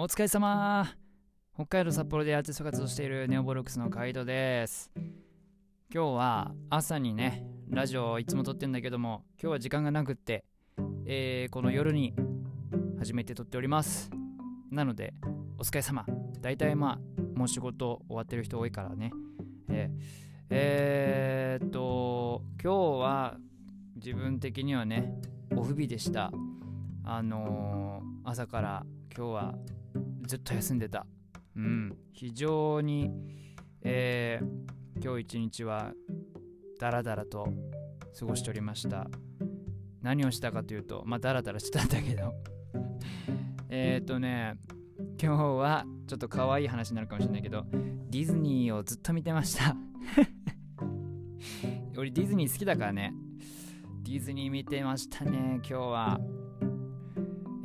お疲れ様。北海道札幌でアーティスト活動しているネオボロックスのカイトです。今日は朝にねラジオをいつも撮ってんだけども今日は時間がなくって、えー、この夜に初めて撮っております。なのでお疲れ様。大体まあもう仕事終わってる人多いからね。えー、えー、っと今日は自分的にはねオフ日でした。あのー、朝から今日はずっと休んでた。うん、非常に、えー、今日一日はダラダラと過ごしておりました。何をしたかというと、まあダラダラしてたんだけど えっとね、今日はちょっと可愛い話になるかもしれないけど、ディズニーをずっと見てました 俺ディズニー好きだからね。ディズニー見てましたね、今日は。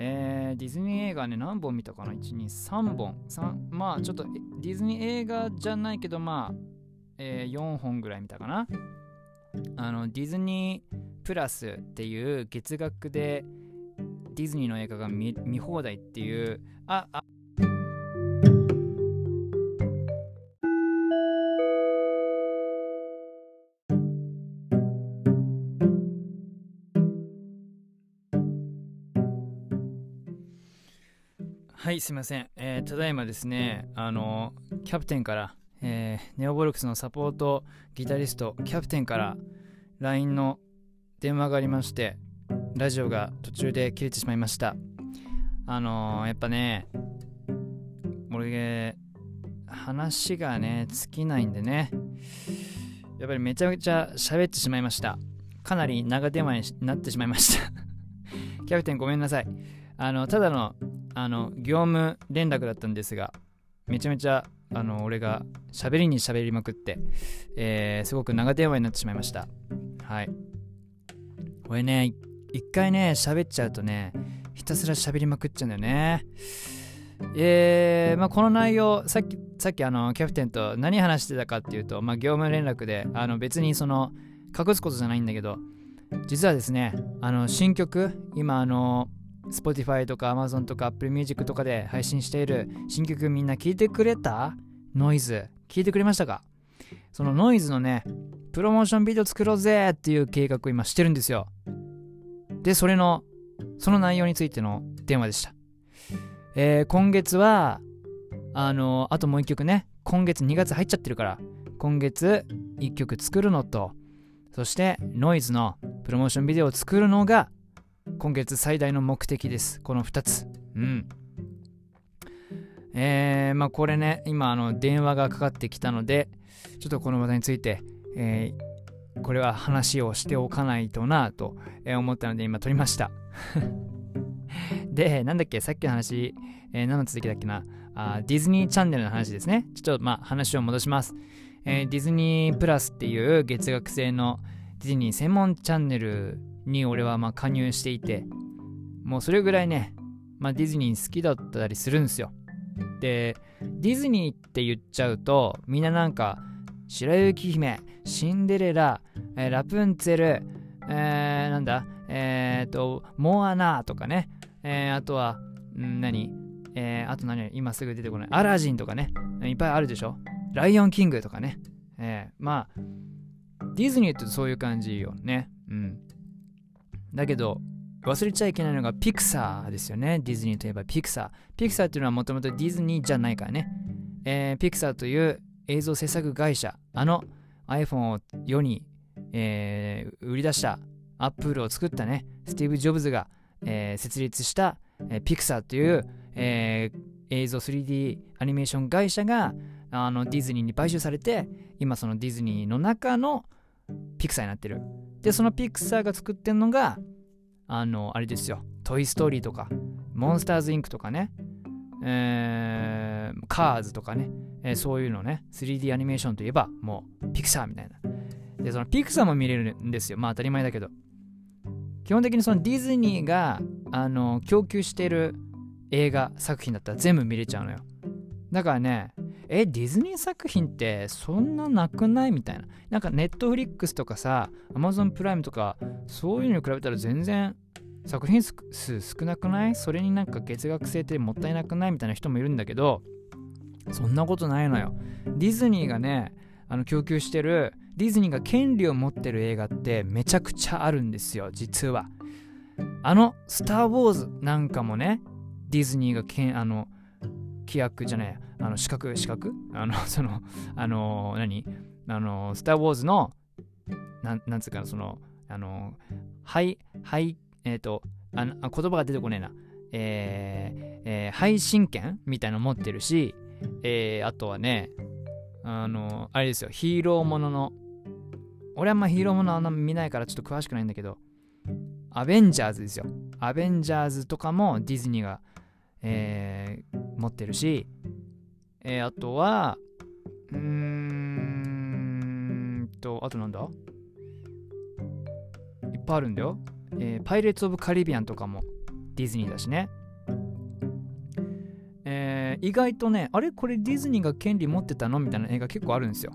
えー、ディズニー映画ね、何本見たかな ?1、2、3本。3まあ、ちょっとディズニー映画じゃないけど、まあ、えー、4本ぐらい見たかな？あの、ディズニープラスっていう月額でディズニーの映画が見放題っていう、あ、あ、はいすいません、えー、ただいまですねあのキャプテンから、えー、ネオボルクスのサポートギタリストキャプテンから LINE の電話がありましてラジオが途中で切れてしまいました。あのー、やっぱね俺話がね尽きないんでねやっぱりめちゃめちゃ喋ってしまいました。かなり長電話になってしまいました。キャプテンごめんなさい。あのただのあの業務連絡だったんですがめちゃめちゃあの俺が喋りに喋りまくって、えー、すごく長電話になってしまいました。はい。これね一回ね喋っちゃうとねひたすら喋りまくっちゃうんだよね。えー、まあ、この内容さっきさっきあのキャプテンと何話してたかっていうと、まあ、業務連絡であの別にその隠すことじゃないんだけど実はですねあの新曲今あの Spotify とか Amazon とか Apple Music とかで配信している新曲みんな聞いてくれた？ノイズ。聞いてくれましたか？そのノイズのね、プロモーションビデオ作ろうぜっていう計画を今してるんですよ。で、それの、その内容についての電話でした。えー、今月は、あのあともう一曲ね、今月2月入っちゃってるから、今月1曲作るのと、そしてノイズのプロモーションビデオを作るのが今月最大の目的です。この2つ。うん。えー、まあこれね、今あの電話がかかってきたので、ちょっとこの話題について、えー、これは話をしておかないとなと思ったので今撮りました。で、なんだっけ、さっきの話、えー、何の続きだっけなあ、ディズニーチャンネルの話ですね。ちょっとまあ話を戻します。えー、ディズニープラスっていう月額制のディズニー専門チャンネルに俺はまあ加入していて、もうそれぐらいね、まあ、ディズニー好きだったりするんですよ。で、ディズニーって言っちゃうと、みんななんか、白雪姫、シンデレラ、えー、ラプンツェル、えー、なんだ、えー、と、モアナとかね、えー、あとは、ん何えー、あと何今すぐ出てこない。アラジンとかね、いっぱいあるでしょライオンキングとかね。えー、まあ、ディズニーってそういう感じよね。うん。だけど、忘れちゃいけないのがピクサーですよね。ディズニーといえばピクサー。ピクサーっていうのはもともとディズニーじゃないからね。えー、ピクサーという映像制作会社、あの iPhone を世に、えー、売り出したアップルを作ったね、スティーブ・ジョブズが、えー、設立した、えー、ピクサーという、えー、映像 3D アニメーション会社があのディズニーに買収されて、今そのディズニーの中のピクサーになってる。で、そのピクサーが作ってんのが、あの、あれですよ。トイ・ストーリーとか、モンスターズ・インクとかね、えー、カーズとかね、えー、そういうのね、3D アニメーションといえば、もう、ピクサーみたいな。で、そのピクサーも見れるんですよ。まあ当たり前だけど。基本的にそのディズニーが、あの、供給してる映画作品だったら全部見れちゃうのよ。だからね、え、ディズニー作品ってそんななくないみたいな。なんかネットフリックスとかさ、アマゾンプライムとか、そういうのに比べたら全然作品数少なくない？それになんか月額制ってもったいなくないみたいな人もいるんだけどそんなことないのよ。ディズニーがねあの供給してるディズニーが権利を持ってる映画ってめちゃくちゃあるんですよ実は。あの「スター・ウォーズ」なんかもねディズニーがけんあの規約じゃないあの資格資格？あの そのあの何？あのスター・ウォーズのなんなんつうかなそのあのはいはいえっ、ー、とあの言葉が出てこねえな。えー、えー、配信権みたいなの持ってるし、えー、あとはねあのあれですよヒーローものの俺はあんまヒーローものあんま見ないからちょっと詳しくないんだけどアベンジャーズですよ。アベンジャーズとかもディズニーが、えー、持ってるし、えー、あとはうーんとあとなんだ？いっぱいあるんだよ、えー、パイレーツ・オブ・カリビアンとかもディズニーだしね。えー、意外とね、あれ？これディズニーが権利持ってたの？みたいな映画結構あるんですよ。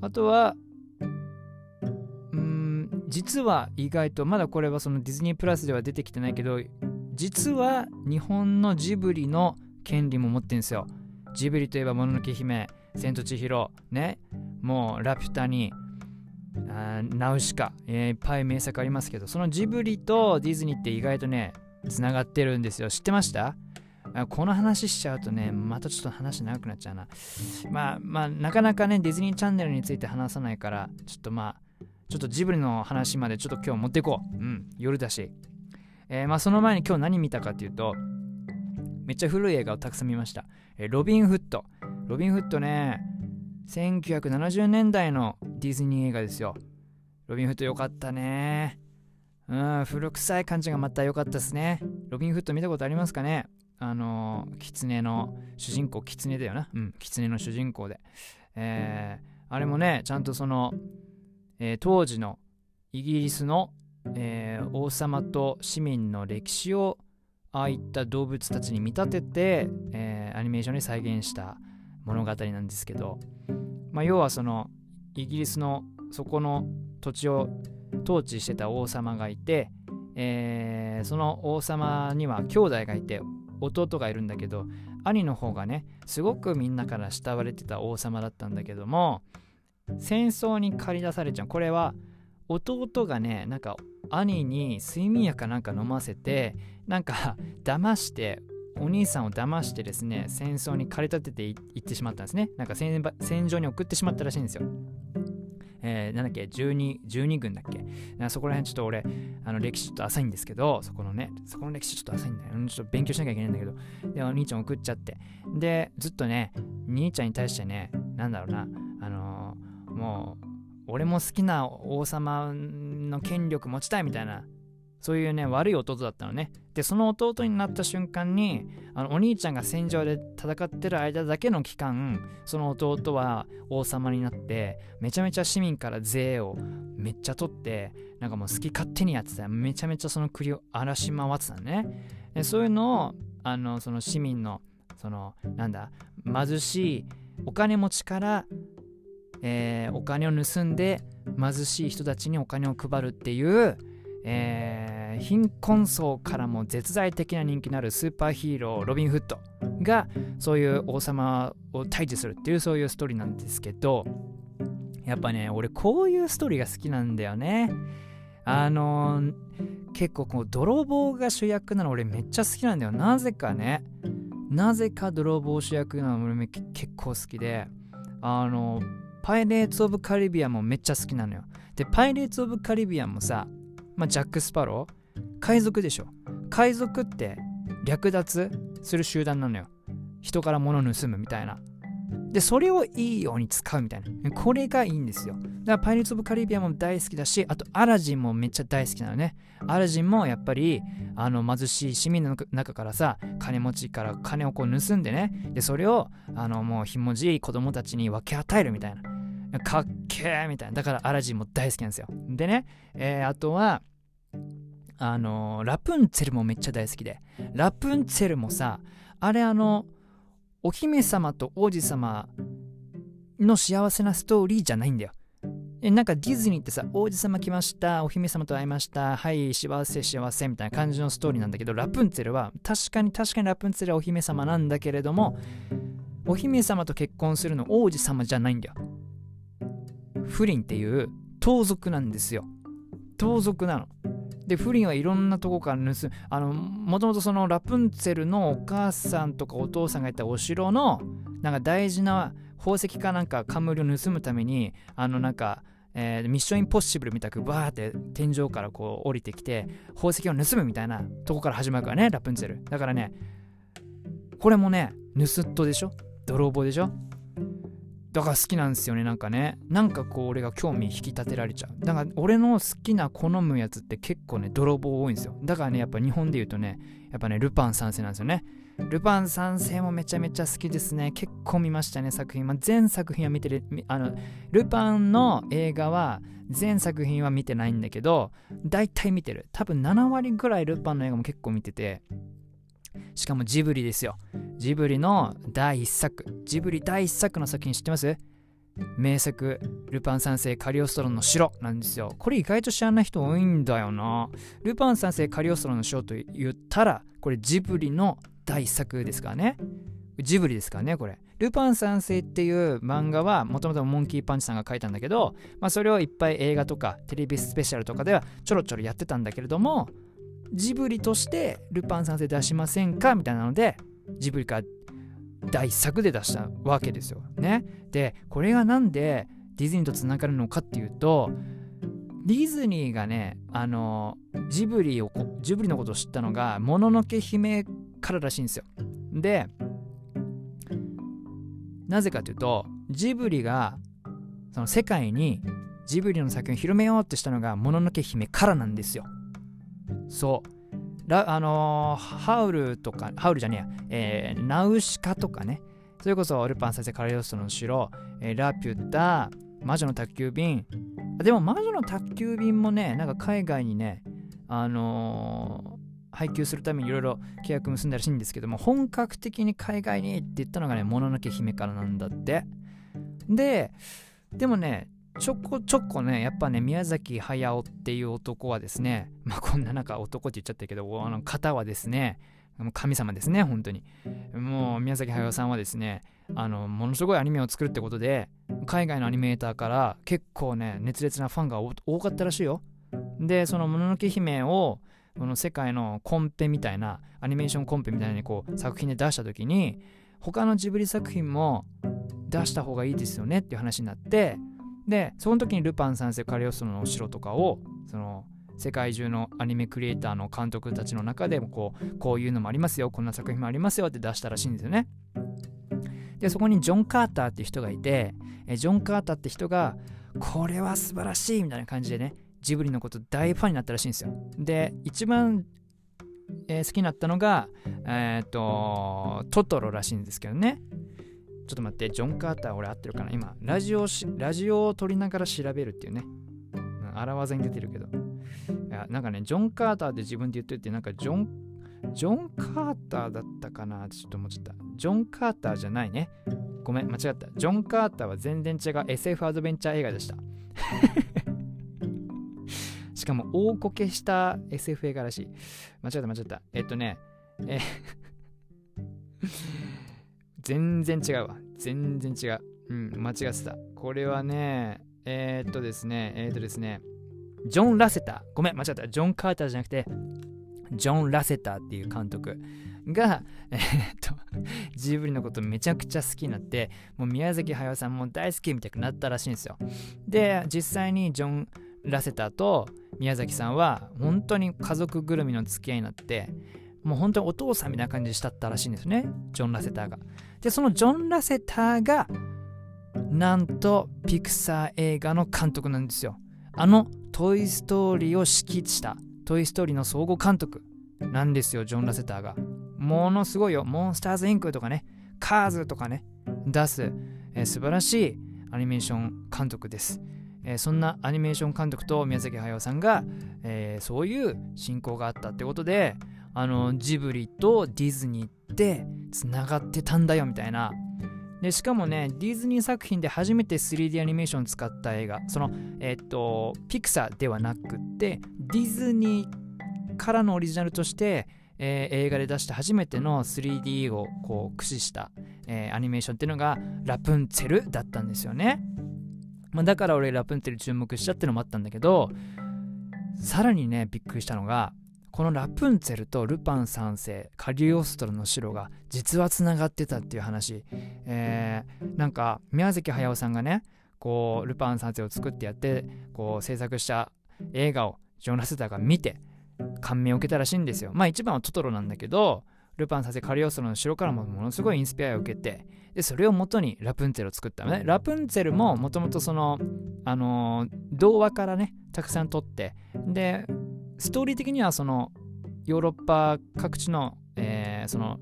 あとは、実は意外とまだこれはそのディズニープラスでは出てきてないけど実は日本のジブリの権利も持ってるんですよジブリといえばもののけ姫千と千尋ねもうラピュタにナウシカ、いっぱい名作ありますけどそのジブリとディズニーって意外とねつながってるんですよ知ってました？この話しちゃうとね、またちょっと話長くなっちゃうな。まあまあ、なかなかね、ディズニーチャンネルについて話さないから、ちょっとまあ、ちょっとジブリの話までちょっと今日持っていこう。うん、夜だし。えー、まあその前に今日何見たかっていうと、めっちゃ古い映画をたくさん見ました。えー、ロビン・フット。ロビン・フットね、1970年代のディズニー映画ですよ。ロビン・フットよかったね。うん、古臭い感じがまた良かったですね。ロビン・フット見たことありますかね？あのー、キツネの主人公、キツネだよな。うん、キツネの主人公で。えー、あれもね、ちゃんとその、えー、当時のイギリスの、えー、王様と市民の歴史をああいった動物たちに見立てて、えー、アニメーションに再現した物語なんですけど、まあ、要はそのイギリスのそこの土地を統治してた王様がいて、えー、その王様には兄弟がいて弟がいるんだけど兄の方がねすごくみんなから慕われてた王様だったんだけども戦争に駆り出されちゃう。これは弟がねなんか兄に睡眠薬かなんか飲ませてなんか 騙してお兄さんを騙してですね戦争に駆り立てていってしまったんですね。なんか戦場に送ってしまったらしいんですよ。えー、なんだっけ 12, 12軍だっけ。そこら辺ちょっと俺あの歴史ちょっと浅いんですけどそこのねそこの歴史ちょっと浅いんだよ。ちょっと勉強しなきゃいけないんだけど。でお兄ちゃん送っちゃって。でずっとね兄ちゃんに対してねなんだろうなあのーもう俺も好きな王様の権力持ちたいみたいなそういうね悪い弟だったのね。でその弟になった瞬間にあのお兄ちゃんが戦場で戦ってる間だけの期間その弟は王様になってめちゃめちゃ市民から税をめっちゃ取ってなんかもう好き勝手にやってた。めちゃめちゃその国を荒らし回ってたのね。でそういうのをあのその市民のそのなんだ貧しいお金持ちからえー、お金を盗んで貧しい人たちにお金を配るっていう、えー、貧困層からも絶大的な人気のあるスーパーヒーローロビン・フットがそういう王様を退治するっていうそういうストーリーなんですけどやっぱね俺こういうストーリーが好きなんだよね。あのー、結構こう泥棒が主役なの俺めっちゃ好きなんだよ。なぜかねなぜか泥棒主役なの俺結構好きであのパイレーツ・オブ・カリビアンもめっちゃ好きなのよ。で、パイレーツ・オブ・カリビアンもさ、まあ、ジャック・スパロー海賊でしょ。海賊って略奪する集団なのよ。人から物盗むみたいな。で、それをいいように使うみたいな。これがいいんですよ。だからパイレーツ・オブ・カリビアンも大好きだし、あとアラジンもめっちゃ大好きなのね。アラジンもやっぱり、あの貧しい市民の中からさ、金持ちから金をこう盗んでね、で、それを、あのもうひもじい子供たちに分け与えるみたいな。かっけーみたいな。だからアラジンも大好きなんですよ。でね、えー、あとは、あの、ラプンツェルもめっちゃ大好きで。ラプンツェルもさ、あれあの、お姫様と王子様の幸せなストーリーじゃないんだよ。えなんかディズニーってさ、王子様来ました、お姫様と会いました、はい、幸せ幸せみたいな感じのストーリーなんだけど、ラプンツェルは確かに確かにラプンツェルはお姫様なんだけれども、お姫様と結婚するの王子様じゃないんだよ。不倫っていう盗賊なんですよ。盗賊なの。で、不倫はいろんなとこから盗む。あの、もともとそのラプンツェルのお母さんとかお父さんがいたお城の、なんか大事な宝石かなんか冠を盗むために、あのなんか、えー、ミッションインポッシブルみたくバーって天井からこう降りてきて宝石を盗むみたいなとこから始まるからねラプンツェル。だからねこれもね盗っ人でしょ？泥棒でしょ？だから好きなんですよねなんかね。なんかこう俺が興味引き立てられちゃう。だから俺の好きな好むやつって結構ね泥棒多いんですよ。だからねやっぱ日本で言うとねやっぱねルパン三世なんですよね。ルパン三世もめちゃめちゃ好きですね。結構見ましたね作品、まあ、全作品は見てるあのルパンの映画は全作品は見てないんだけど大体見てる。多分7割ぐらいルパンの映画も結構見てて。しかもジブリですよ。ジブリの第1作。ジブリ第1作の作品知ってます？名作、ルパン三世カリオストロの城なんですよ。これ意外と知らない人多いんだよな。ルパン三世カリオストロの城と言ったら、これジブリの第1作ですからね。ジブリですからね、これ。ルパン三世っていう漫画はもともとモンキーパンチさんが書いたんだけど、まあ、それをいっぱい映画とかテレビスペシャルとかではちょろちょろやってたんだけれども、ジブリとしてルパン三世出しませんか？みたいなのでジブリから第作で出したわけですよ。ね。でこれがなんでディズニーとつながるのかっていうとディズニーがねあのジブリをジブリのことを知ったのが「もののけ姫」かららしいんですよ。でなぜかというとジブリがその世界にジブリの作品を広めようとしたのが「もののけ姫」からなんですよ。そう。ラあのー、ハウルとかハウルじゃねえや、えー、ナウシカとかね。それこそルパン先生カレオストの城、えー、ラピュタ魔女の宅急便。でも魔女の宅急便もねなんか海外にねあのー、配給するためにいろいろ契約結んだらしいんですけども本格的に海外にって言ったのがねもののけ姫からなんだって。ででもねちょこちょこね、やっぱね、宮崎駿っていう男はですね、まあこんななんか男って言っちゃったけど、あの方はですね、神様ですね、本当に。もう宮崎駿さんはですね、あの、ものすごいアニメを作るってことで、海外のアニメーターから結構ね、熱烈なファンが多かったらしいよ。で、そのもののけ姫を、この世界のコンペみたいな、アニメーションコンペみたいにこう作品で出した時に、他のジブリ作品も出した方がいいですよねっていう話になって、でその時にルパン三世カリオストロのお城とかをその世界中のアニメクリエイターの監督たちの中でもこうこういうのもありますよこんな作品もありますよって出したらしいんですよね。でそこにジョン・カーターって人がいてえジョン・カーターって人がこれは素晴らしいみたいな感じでねジブリのこと大ファンになったらしいんですよ。で一番、えー、好きになったのがえっ、とトトロらしいんですけどね。ちょっと待って、ジョン・カーター俺合ってるかな？今、ラジオし、ラジオを撮りながら調べるっていうね。荒技に出てるけど。いや、なんかね、ジョン・カーターって自分で言ってて、なんかジョン、ジョン・カーターだったかな？ちょっと思っちゃった。ジョン・カーターじゃないね。ごめん、間違った。ジョン・カーターは全然違う SF アドベンチャー映画でした。しかも大こけした SF 映画らしい。間違った間違った。えっとね、え全然違うわ。全然違う。うん、間違ってた。これはね、えー、っとですね、えー、っとですね、ジョン・ラセター。ごめん、間違った。ジョン・カーターじゃなくて、ジョン・ラセターっていう監督が、えー、っと、ジブリのことめちゃくちゃ好きになって、もう宮崎駿さんも大好きみたいになったらしいんですよ。で、実際にジョン・ラセターと宮崎さんは本当に家族ぐるみの付き合いになって、もう本当にお父さんみたいな感じでしたったらしいんですね。ジョン・ラセターが。で、そのジョン・ラセターが、なんとピクサー映画の監督なんですよ。あのトイ・ストーリーを指揮したトイ・ストーリーの総合監督なんですよ、ジョン・ラセターが。ものすごいよ。モンスターズ・インクとかね、カーズとかね、出す、えー、素晴らしいアニメーション監督です。えー、そんなアニメーション監督と宮崎駿さんが、えー、そういう親交があったってことで、あのジブリとディズニーってつながってたんだよみたいなでしかもねディズニー作品で初めて 3D アニメーション使った映画そのえっとピクサーではなくってディズニーからのオリジナルとしてえー、映画で出した初めての 3D をこう駆使した、えー、アニメーションっていうのがラプンツェルだったんですよね。まあ、だから俺ラプンツェル注目したっていうのもあったんだけどさらにねびっくりしたのがこのラプンツェルとルパン三世カリオストロの城が実はつながってたっていう話、えー、なんか宮崎駿さんがねこうルパン三世を作ってやってこう制作した映画をジョナスターが見て感銘を受けたらしいんですよ。まあ一番はトトロなんだけど、ルパンさせカリオストロの城からもものすごいインスピアを受けて、で、それを元にラプンツェルを作ったのね。ラプンツェルももともとその、あのー、童話からね、たくさん撮って、で、ストーリー的にはその、ヨーロッパ各地の、えー、その、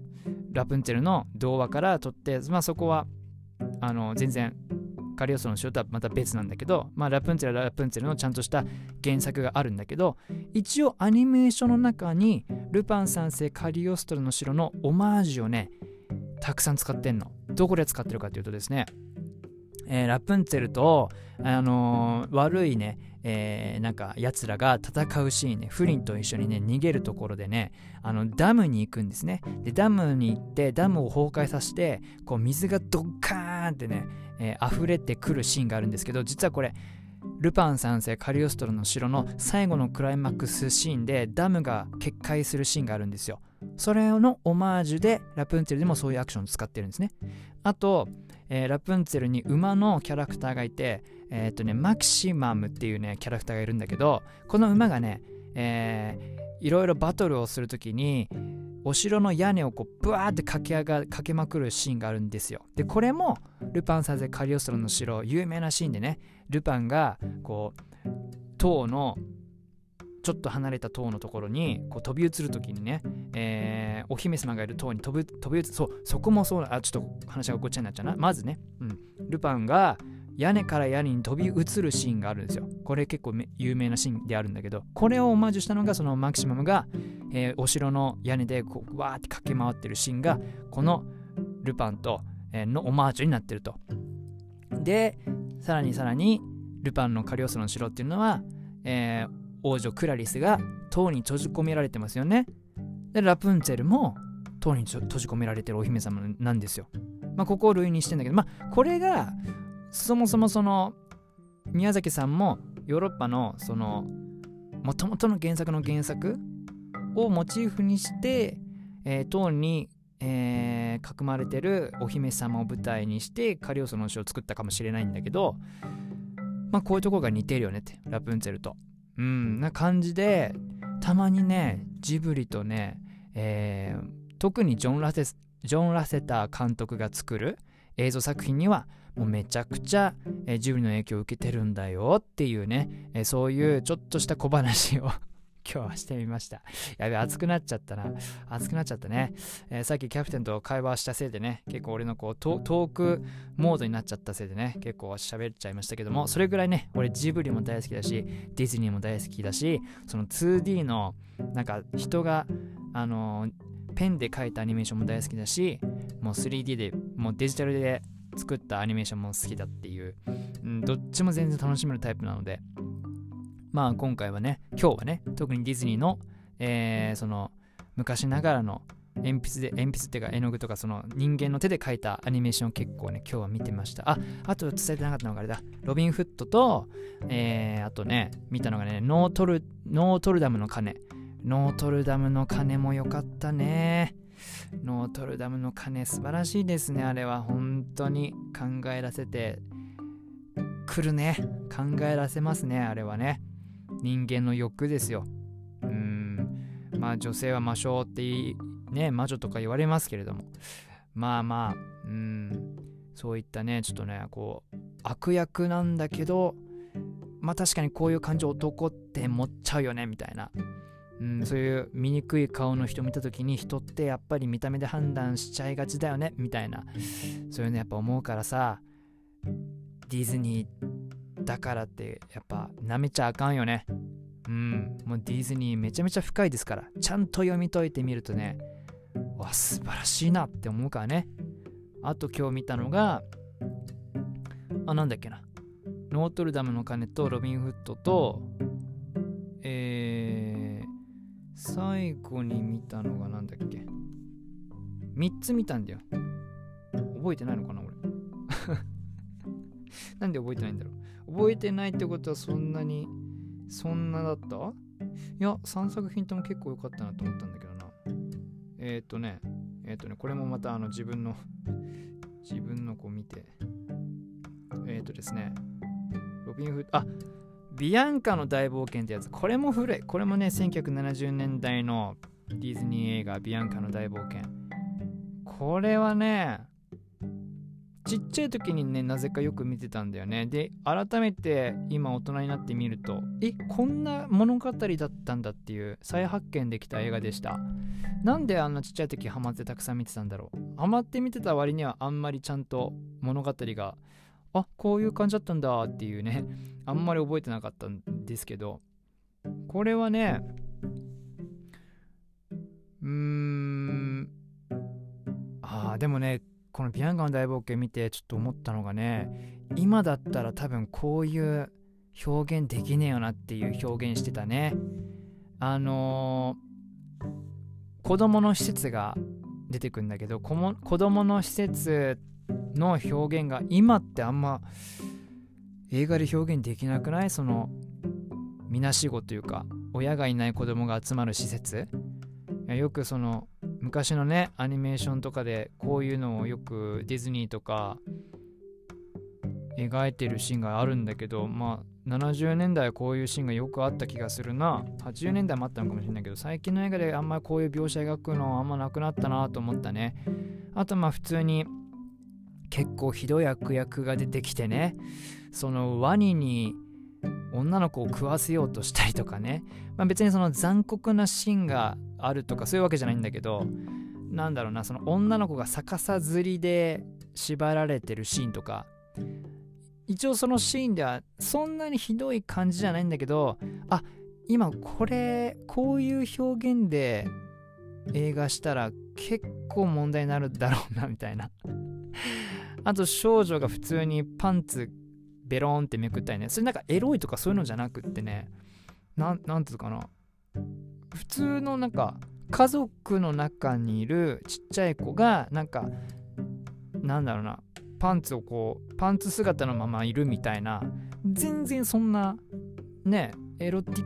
ラプンツェルの童話から撮って、まあそこは、あの全然カリオストロの城とはまた別なんだけど、まあ、ラプンツェルはラプンツェルのちゃんとした原作があるんだけど一応アニメーションの中にルパン三世カリオストロの城のオマージュをねたくさん使ってんの。どこで使ってるかというとですねえー、ラプンツェルと、あのー、悪いね、えー、なんか奴らが戦うシーンね、フリンと一緒にね、逃げるところでね、あのダムに行くんですね。で、ダムに行って、ダムを崩壊させて、こう水がドッカーンってね、えー、溢れてくるシーンがあるんですけど実はこれルパン三世カリオストロの城の最後のクライマックスシーンでダムが決壊するシーンがあるんですよそれのオマージュでラプンツェルでもそういうアクションを使ってるんですねあと、えー、ラプンツェルに馬のキャラクターがいてえー、っとねマキシマムっていうねキャラクターがいるんだけどこの馬がね、えー、いろいろバトルをするときにお城の屋根をこうブワーって駆け上が駆けまくるシーンがあるんですよ。でこれもルパン三世カリオストロの城有名なシーンでねルパンがこう塔のちょっと離れた塔のところにこう飛び移る時にね、えー、お姫様がいる塔に飛び飛び移るそうそこもそうあちょっと話がごっちゃになっちゃうなまずね、うん、ルパンが屋根から屋根に飛び移るシーンがあるんですよ。これ結構有名なシーンであるんだけど、これをオマージュしたのがそのマキシマムが、えー、お城の屋根でこうわーって駆け回ってるシーンが、このルパンと、えー、のオマージュになってると。で、さらにさらに、ルパンのカリオスの城っていうのは、えー、王女クラリスが塔に閉じ込められてますよね。で、ラプンツェルも塔に閉じ込められてるお姫様なんですよ。まあ、ここを類にしてんだけど、まあ、これがそもそもその宮崎さんもヨーロッパのそのもともとの原作の原作をモチーフにして、えー、塔に、えー、囲まれてるお姫様を舞台にしてカリオスの詩を作ったかもしれないんだけどまあこういうとこが似てるよねってラプンツェルとうん。な感じでたまにねジブリとね、えー、特にジョン・ラセジョン・ラセター監督が作る映像作品にはもうめちゃくちゃ、えー、ジブリの影響を受けてるんだよっていうね、えー、そういうちょっとした小話を今日はしてみました。やべ、熱くなっちゃったな。熱くなっちゃったね。えー、さっきキャプテンと会話したせいでね、結構俺のこうトークモードになっちゃったせいでね、結構喋っちゃいましたけども、それぐらいね、俺ジブリも大好きだし、ディズニーも大好きだし、その 2D のなんか人が、あのー、ペンで描いたアニメーションも大好きだし、もう 3D で、もうデジタルで作ったアニメーションも好きだっていう、うん、どっちも全然楽しめるタイプなので、まあ今回はね、今日はね、特にディズニーの、えー、その昔ながらの鉛筆で、鉛筆っていうか絵の具とかその人間の手で描いたアニメーションを結構ね、今日は見てました。あ、あと伝えてなかったのがあれだ。ロビン・フッドと、えー、あとね、見たのがね、ノートル、ノートルダムの鐘。ノートルダムの鐘も良かったね。ノートルダムの鐘素晴らしいですね。あれは本当に考えらせてくるね。考えらせますね。あれはね。人間の欲ですよ。うん。まあ女性は魔性っていい、ね、魔女とか言われますけれども。まあまあ、うん。そういったね、ちょっとね、こう、悪役なんだけど、まあ確かにこういう感情男って持っちゃうよね、みたいな。うん、そういう醜い顔の人見た時に人ってやっぱり見た目で判断しちゃいがちだよねみたいなそういうのやっぱ思うからさディズニーだからってやっぱ舐めちゃあかんよね。うん。もうディズニーめちゃめちゃ深いですから。ちゃんと読み解いてみるとねわ素晴らしいなって思うからね。あと今日見たのがあなんだっけな。ノートルダムの鐘とロビン・フットとえー、最後に見たのがなんだっけ。3つ見たんだよ。覚えてないのかな俺。なんで覚えてないんだろう。覚えてないってことはそんなにそんなだった？いや3作品とも結構良かったなと思ったんだけどな。えっ、ー、とねえっ、ー、とねこれもまたあの自分の自分の子見て。えっ、ー、とですねロビンフッあビアンカの大冒険ってやつ。これも古い。これもね1970年代のディズニー映画ビアンカの大冒険。これはねちっちゃい時にねなぜかよく見てたんだよね。で改めて今大人になってみるとえこんな物語だったんだっていう再発見できた映画でした。なんであんなちっちゃい時ハマってたくさん見てたんだろう。ハマって見てた割にはあんまりちゃんと物語があこういう感じだったんだっていうね あんまり覚えてなかったんですけど。これはねうーんああでもねこのビアンガの大冒険見てちょっと思ったのがね今だったら多分こういう表現できねえよなっていう表現してたね。あのー、子供の施設が出てくるんだけど子供の施設の表現が今ってあんま映画で表現できなくない？そのみなしごというか親がいない子供が集まる施設。よくその昔のねアニメーションとかでこういうのをよくディズニーとか描いてるシーンがあるんだけどまあ70年代はこういうシーンがよくあった気がするな。80年代もあったのかもしれないけど最近の映画であんまりこういう描写描くのあんまなくなったなと思ったね。あとまあ普通に結構ひどい悪役が出てきてね。そのワニに女の子を食わせようとしたりとかね、まあ、別にその残酷なシーンがあるとかそういうわけじゃないんだけどなんだろうなその女の子が逆さづりで縛られてるシーンとか。一応そのシーンではそんなにひどい感じじゃないんだけどあ今これこういう表現で映画したら結構問題になるだろうなみたいな。あと少女が普通にパンツベローンってめくったりね。それなんかエロいとかそういうのじゃなくってね。なんなんつうかな。普通のなんか家族の中にいるちっちゃい子がなんかなんだろうな。パンツをこうパンツ姿のままいるみたいな。全然そんなねエロティッ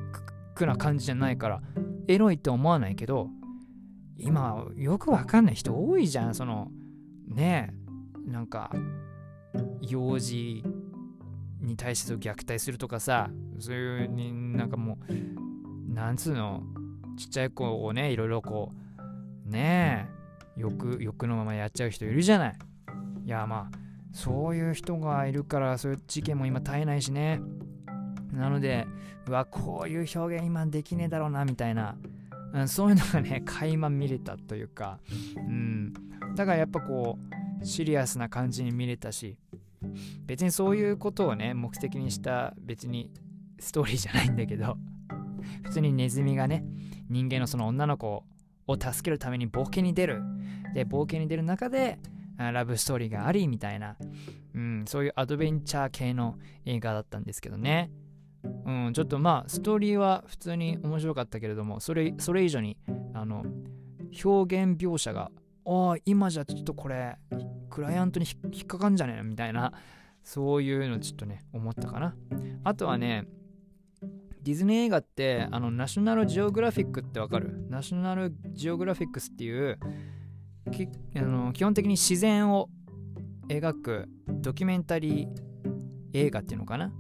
クな感じじゃないからエロいって思わないけど今よくわかんない人多いじゃん。そのねなんか幼児に対して虐待するとかさそういうになんかもうなんつうのちっちゃい子をねいろいろこうねえ欲欲のままやっちゃう人いるじゃない。いやまあそういう人がいるからそういう事件も今絶えないしね。なのでうわこういう表現今できねえだろうなみたいな、うん、そういうのがね 垣間見れたというか。うん。だからやっぱこうシリアスな感じに見れたし別にそういうことをね目的にした別にストーリーじゃないんだけど 普通にネズミがね人間のその女の子を助けるために冒険に出る。で冒険に出る中でラブストーリーがありみたいな、うん、そういうアドベンチャー系の映画だったんですけどね。うん、ちょっとまあストーリーは普通に面白かったけれどもそれそれ以上にあの表現描写がああ今じゃちょっとこれクライアントに引っかかんじゃねえみたいなそういうのちょっとね思ったかな。あとはねディズニー映画ってあのナショナルジオグラフィックってわかる？ナショナルジオグラフィックスっていうあの基本的に自然を描くドキュメンタリー映画っていうのかな？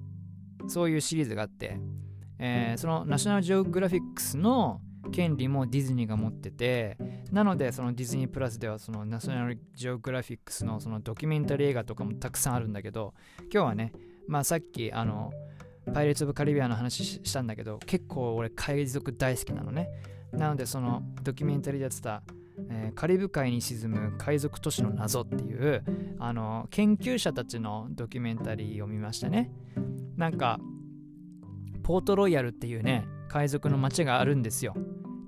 そういうシリーズがあって、えー、そのナショナルジオグラフィックスの権利もディズニーが持っててなのでそのディズニープラスではそのナショナルジオグラフィックスのそのドキュメンタリー映画とかもたくさんあるんだけど今日はねまあさっきあのパイレーツ・オブ・カリビアの話したんだけど結構俺海賊大好きなのね。なのでそのドキュメンタリーでやってたえー、カリブ海に沈む海賊都市の謎っていうあの研究者たちのドキュメンタリーを見ましたね。なんかポートロイヤルっていうね海賊の街があるんですよ。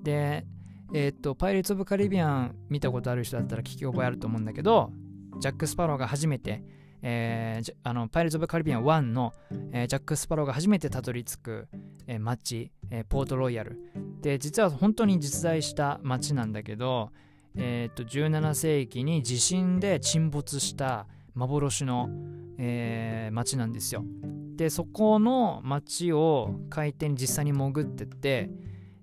でえー、っとパイレーツ・オブ・カリビアン見たことある人だったら聞き覚えあると思うんだけどジャック・スパローが初めて、えー、あのパイレーツ・オブ・カリビアン1の、えー、ジャック・スパローが初めてたどり着く、えー、町、えー、ポートロイヤル。で実は本当に実在した町なんだけど、えー、と17世紀に地震で沈没した幻の、えー、町なんですよ。でそこの町を海底に実際に潜ってって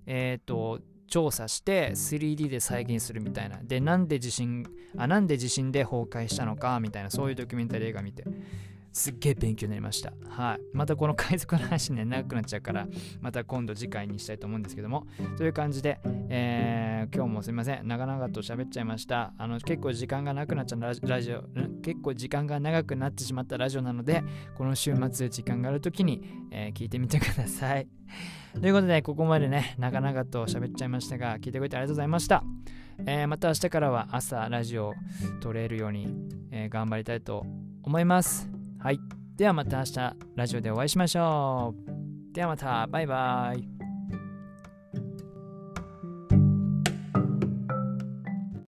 えっ、ー、と調査して 3D で再現するみたいな。で、なんで地震、あ、なんで地震で崩壊したのかみたいな、そういうドキュメンタリー映画見て、すっげえ勉強になりました。はい。またこの海賊の話ね、長くなっちゃうから、また今度次回にしたいと思うんですけども、という感じで、えー、今日もすいません、長々と喋っちゃいました。あの、結構時間がなくなっちゃうラジオ、結構時間が長くなってしまったラジオなので、この週末時間がある時に、えー、聞いてみてください。ということで、ここまでね、長々と喋っちゃいましたが、聞いてくれてありがとうございました。えー、また明日からは朝ラジオを撮れるように、えー、頑張りたいと思います。はい。ではまた明日ラジオでお会いしましょう。ではまた、バイバイ。